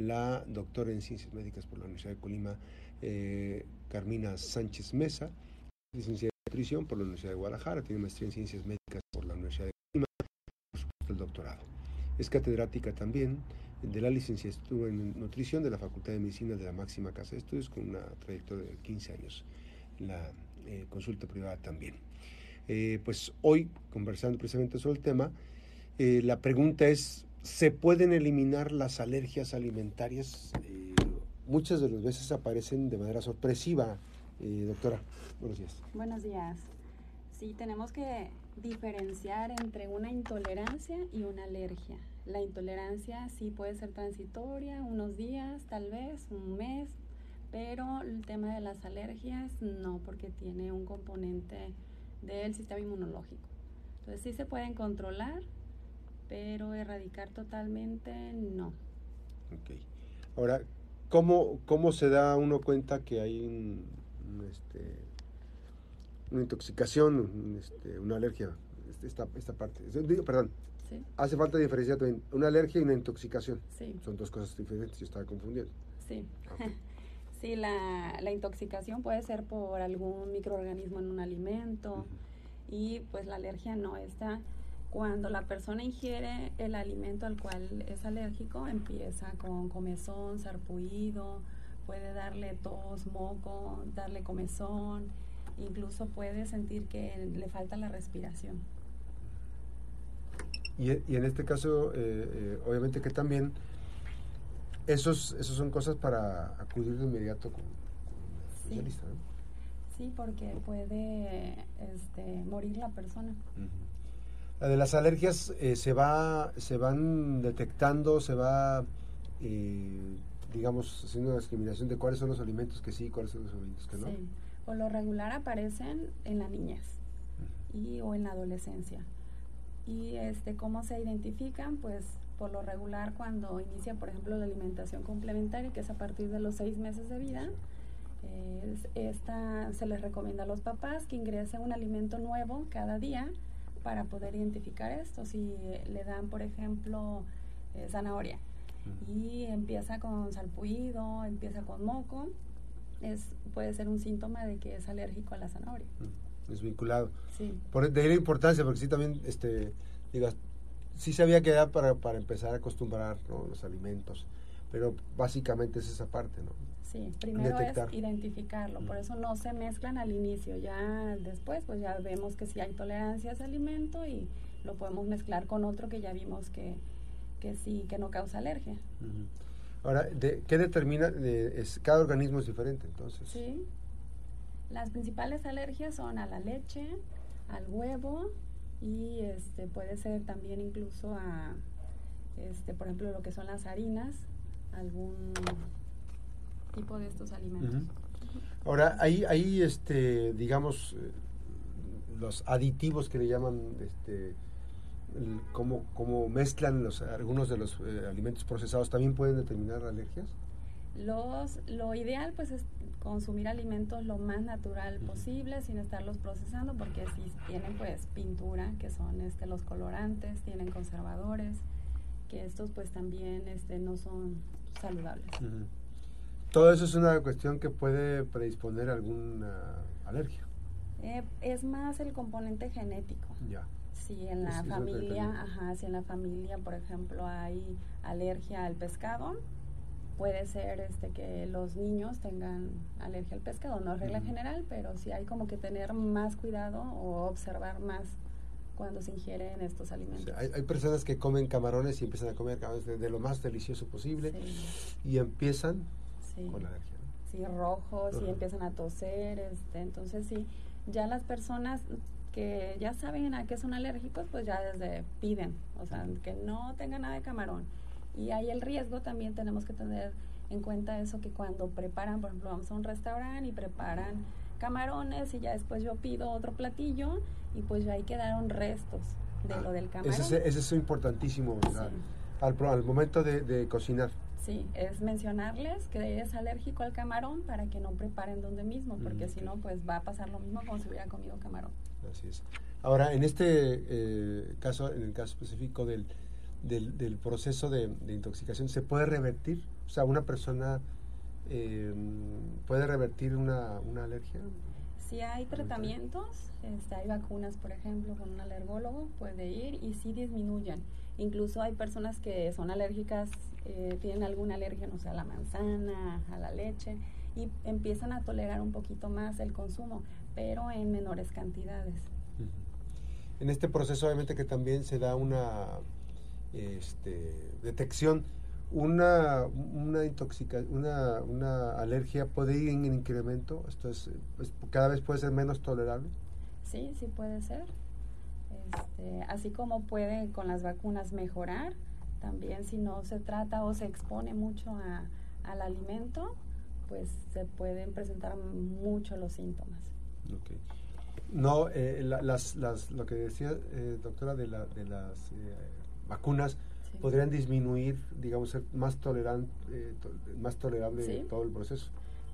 la doctora en Ciencias Médicas por la Universidad de Colima, eh, Carmina Sánchez Mesa, licenciada en Nutrición por la Universidad de Guadalajara, tiene maestría en Ciencias Médicas por la Universidad de Colima, por supuesto el doctorado. Es catedrática también de la licenciatura en Nutrición de la Facultad de Medicina de la máxima casa de estudios con una trayectoria de 15 años la eh, consulta privada también. Eh, pues hoy, conversando precisamente sobre el tema, eh, la pregunta es, ¿se pueden eliminar las alergias alimentarias? muchas de las veces aparecen de manera sorpresiva. doctora, buenos días. Buenos días. Sí, tenemos que diferenciar entre una intolerancia y una alergia. La intolerancia sí puede ser transitoria, unos días, tal vez, un mes, pero el tema de las alergias no, porque tiene un componente del sistema inmunológico. Entonces sí se pueden controlar, pero erradicar totalmente no. Ok. Ahora, ¿cómo, cómo se da uno cuenta que hay este, una intoxicación, este, una alergia? Este, esta, esta parte. Perdón. Sí. Hace falta diferenciar también una alergia y una intoxicación. Sí. Son dos cosas diferentes, yo estaba confundiendo. Sí. Sí, la, la, intoxicación puede ser por algún microorganismo en un alimento y pues la alergia no está. Cuando la persona ingiere el alimento al cual es alérgico, empieza con comezón, sarpullido, puede darle tos, moco, darle comezón, incluso puede sentir que le falta la respiración. Y, y en este caso, eh, eh, obviamente que también esos, esos son cosas para acudir de inmediato con, un especialista. Sí. porque puede este, morir la persona. La de las alergias eh, se va se van detectando, se va, eh, digamos, haciendo una discriminación de cuáles son los alimentos que sí y cuáles son los alimentos que no. Sí, por lo regular aparecen en la niñez y, o en la adolescencia. Y este, ¿cómo se identifican? Pues por lo regular cuando inicia, por ejemplo, la alimentación complementaria, que es a partir de los seis meses de vida, esta, se les recomienda a los papás que ingresen un alimento nuevo cada día para poder identificar esto. Si le dan, por ejemplo, eh, zanahoria y empieza con salpullido, empieza con moco, es, puede ser un síntoma de que es alérgico a la zanahoria. Es vinculado. Sí. Por, de ahí la importancia, porque sí también, este, digas, sí sabía que era para, para empezar a acostumbrar los alimentos, pero básicamente es esa parte, ¿no? Sí, primero es identificarlo, por eso no se mezclan al inicio, ya después pues ya vemos que si hay tolerancia a ese alimento y lo podemos mezclar con otro que ya vimos que, que sí, que no causa alergia. Ahora, de, ¿qué determina? es, cada organismo es diferente, entonces. Sí. Las principales alergias son a la leche, al huevo, y este puede ser también incluso a este por ejemplo lo que son las harinas algún tipo de estos alimentos. Ahora ahí ahí este digamos eh, los aditivos que le llaman este cómo, cómo mezclan los algunos de los eh, alimentos procesados también pueden determinar alergias los lo ideal pues es consumir alimentos lo más natural posible sin estarlos procesando porque si tienen pues pintura que son este los colorantes tienen conservadores que estos pues también este no son saludables todo eso es una cuestión que puede predisponer a alguna alergia. Eh, es más el componente genético. Ya. Si en la familia ajá si en la familia por ejemplo hay alergia al pescado puede ser este que los niños tengan alergia al pescado, no es regla general, pero sí hay como que tener más cuidado o observar más cuando se ingieren estos alimentos. hay, personas que comen camarones y empiezan a comer camarones de, lo más delicioso posible y empiezan con alergia. Sí, rojos y empiezan a toser, este, entonces sí, ya las personas que ya saben a qué son alérgicos, pues ya desde piden, o sea, que no tengan nada de camarón y hay el riesgo también tenemos que tener en cuenta eso que cuando preparan, por ejemplo, vamos a un restaurante y preparan camarones y ya después yo pido otro platillo y pues ya ahí quedaron restos de lo del camarón. Ese, es importantísimo, al, al, momento de, cocinar. Sí, es mencionarles que es alérgico al camarón para que no preparen donde mismo, porque si no, pues va a pasar lo mismo como si hubiera comido camarón. Así es. Ahora, en este eh, caso, en el caso específico del, del, del proceso de, intoxicación se puede revertir? O sea, una persona eh, puede revertir una, una alergia. Si hay tratamientos, este, hay vacunas, por ejemplo, con un alergólogo, puede ir y sí disminuyen. Incluso hay personas que son alérgicas, eh, tienen alguna alergia, no sé, a la manzana, a la leche, y empiezan a tolerar un poquito más el consumo, pero en menores cantidades. En este proceso, obviamente, que también se da una este, detección una, una una, una alergia puede ir en incremento, esto es, cada vez puede ser menos tolerable. Sí, sí puede ser. Este, así como puede con las vacunas mejorar, también si no se trata o se expone mucho a, al alimento, pues se pueden presentar mucho los síntomas. Okay. No, eh, las, las, lo que decía eh, doctora de, la, de las eh, vacunas, podrían disminuir, digamos, ser más tolerante, eh, más tolerable todo el proceso.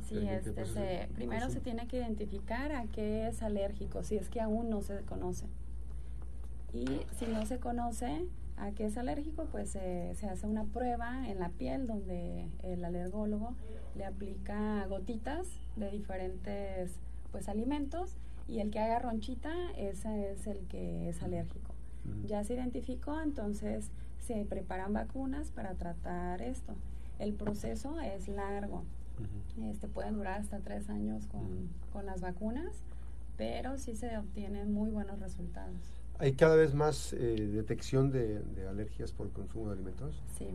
Sí, este primero se tiene que identificar a qué es alérgico, si es que aún no se conoce. Y si no se conoce a qué es alérgico, pues se hace una prueba en la piel donde el alergólogo le aplica gotitas de diferentes pues alimentos y el que haga ronchita, ese es el que es alérgico. Ya se identificó, entonces se preparan vacunas para tratar esto. El proceso es largo. este, pueden durar hasta tres años con, con, las vacunas, pero sí se obtienen muy buenos resultados. ¿Hay cada vez más eh, detección de, de, alergias por consumo de alimentos? Sí.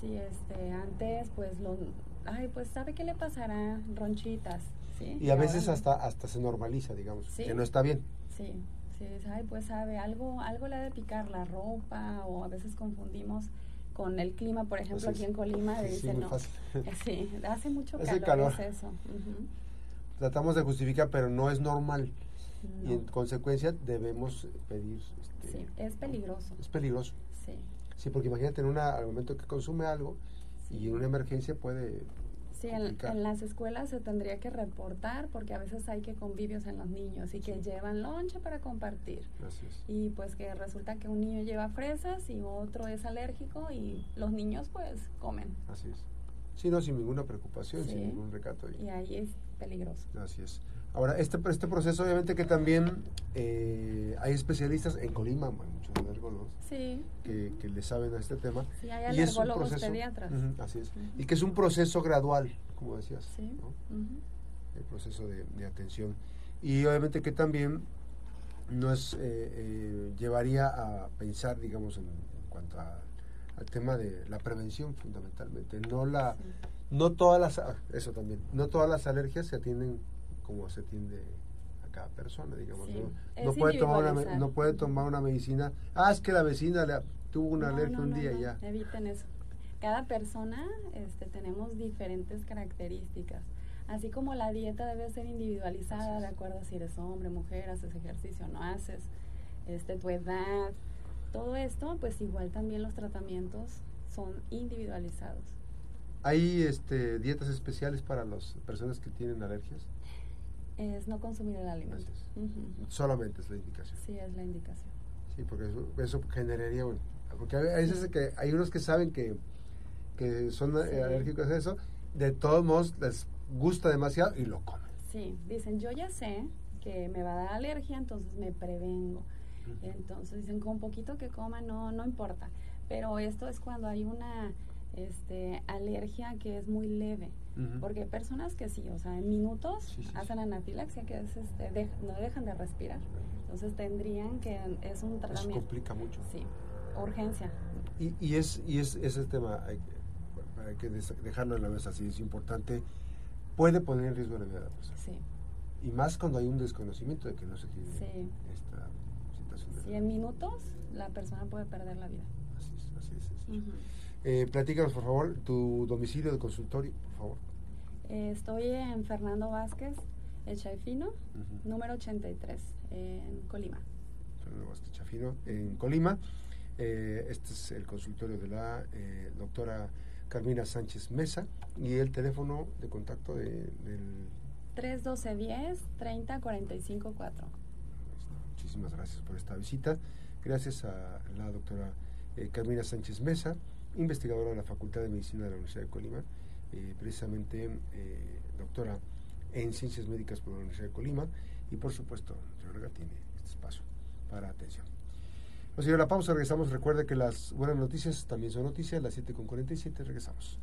Sí, este, antes pues lo, ay, pues sabe qué le pasará, ronchitas, ¿sí? Y a veces hasta hasta se normaliza, digamos, que no está bien. Sí, Ay, pues sabe, algo, algo le ha de picar la ropa o a veces confundimos con el clima, por ejemplo, aquí en Colima, sí, dicen, no, sí, hace mucho calor, es eso. Tratamos de justificar, pero no es normal. Y en consecuencia debemos pedir... Este, sí, es peligroso. Es peligroso. Sí. Sí, porque imagínate, en una, al momento que consume algo y en una emergencia puede Sí, en, las escuelas se tendría que reportar porque a veces hay que convivios en los niños y que llevan lonche para compartir. Y pues que resulta que un niño lleva fresas y otro es alérgico y los niños pues comen. Así es. Sí, no, sin ninguna preocupación, sin ningún recato. Y ahí es peligroso. Así es. Ahora, este, este proceso obviamente que también eh, hay especialistas en Colima, muchos alergólogos, sí. que, que, le saben a este tema. Sí, hay alergólogos pediatras. así es. Y que es un proceso gradual, como decías. Sí. El proceso de, atención. Y obviamente que también nos eh, eh, llevaría a pensar, digamos, en, cuanto al tema de la prevención fundamentalmente. No la... No todas las, ah, eso también, no todas las alergias se atienden como se atiende a cada persona, digamos. ¿no? puede tomar una, no puede tomar una medicina, ah, es que la vecina le, tuvo una alergia un día y ya. Eviten eso. Cada persona este, tenemos diferentes características. Así como la dieta debe ser individualizada de acuerdo a si eres hombre, mujer, haces ejercicio, no haces, este, tu edad, todo esto, pues igual también los tratamientos son individualizados. ¿Hay este, dietas especiales para las personas que tienen alergias? Es no consumir el alimento. Solamente es la indicación. Sí, es la indicación. Sí, porque eso, generaría, bueno, porque hay veces que hay unos que saben que, que son alérgicos a eso, de todos modos les gusta demasiado y lo comen. Sí, dicen, yo ya sé que me va a dar alergia, entonces me prevengo. Entonces dicen, con un poquito que coma no, no importa. Pero esto es cuando hay una este, alergia que es muy leve. Porque hay personas que sí, o sea, en minutos hacen anafilaxia, que es, este, no dejan de respirar. Entonces tendrían que, es un tratamiento. Eso complica mucho. Sí, urgencia. Y, y, es, y es ese tema, hay, hay, que dejarlo en la mesa, sí, es importante, puede poner en riesgo la vida de la persona. Sí. Y más cuando hay un desconocimiento de que no se tiene esta situación. De sí, en minutos la persona puede perder la vida. Así es, así es. Eh, platícanos, por favor, tu domicilio de consultorio, por favor. Eh, estoy en Fernando Vázquez, el Chafino, número 83, en Colima. Fernando Vázquez Chafino, en Colima. Eh, este es el consultorio de la doctora Carmina Sánchez Mesa y el teléfono de contacto de, del... 312-10 30 45 4. Muchísimas gracias por esta visita. Gracias a la doctora Carmina Sánchez Mesa investigadora de la Facultad de Medicina de la Universidad de Colima, eh, precisamente eh, doctora en Ciencias Médicas por la Universidad de Colima, y por supuesto, señor tiene este espacio para atención. Ir a la pausa, regresamos. Recuerde que las buenas noticias también son noticias, las 7.47, regresamos.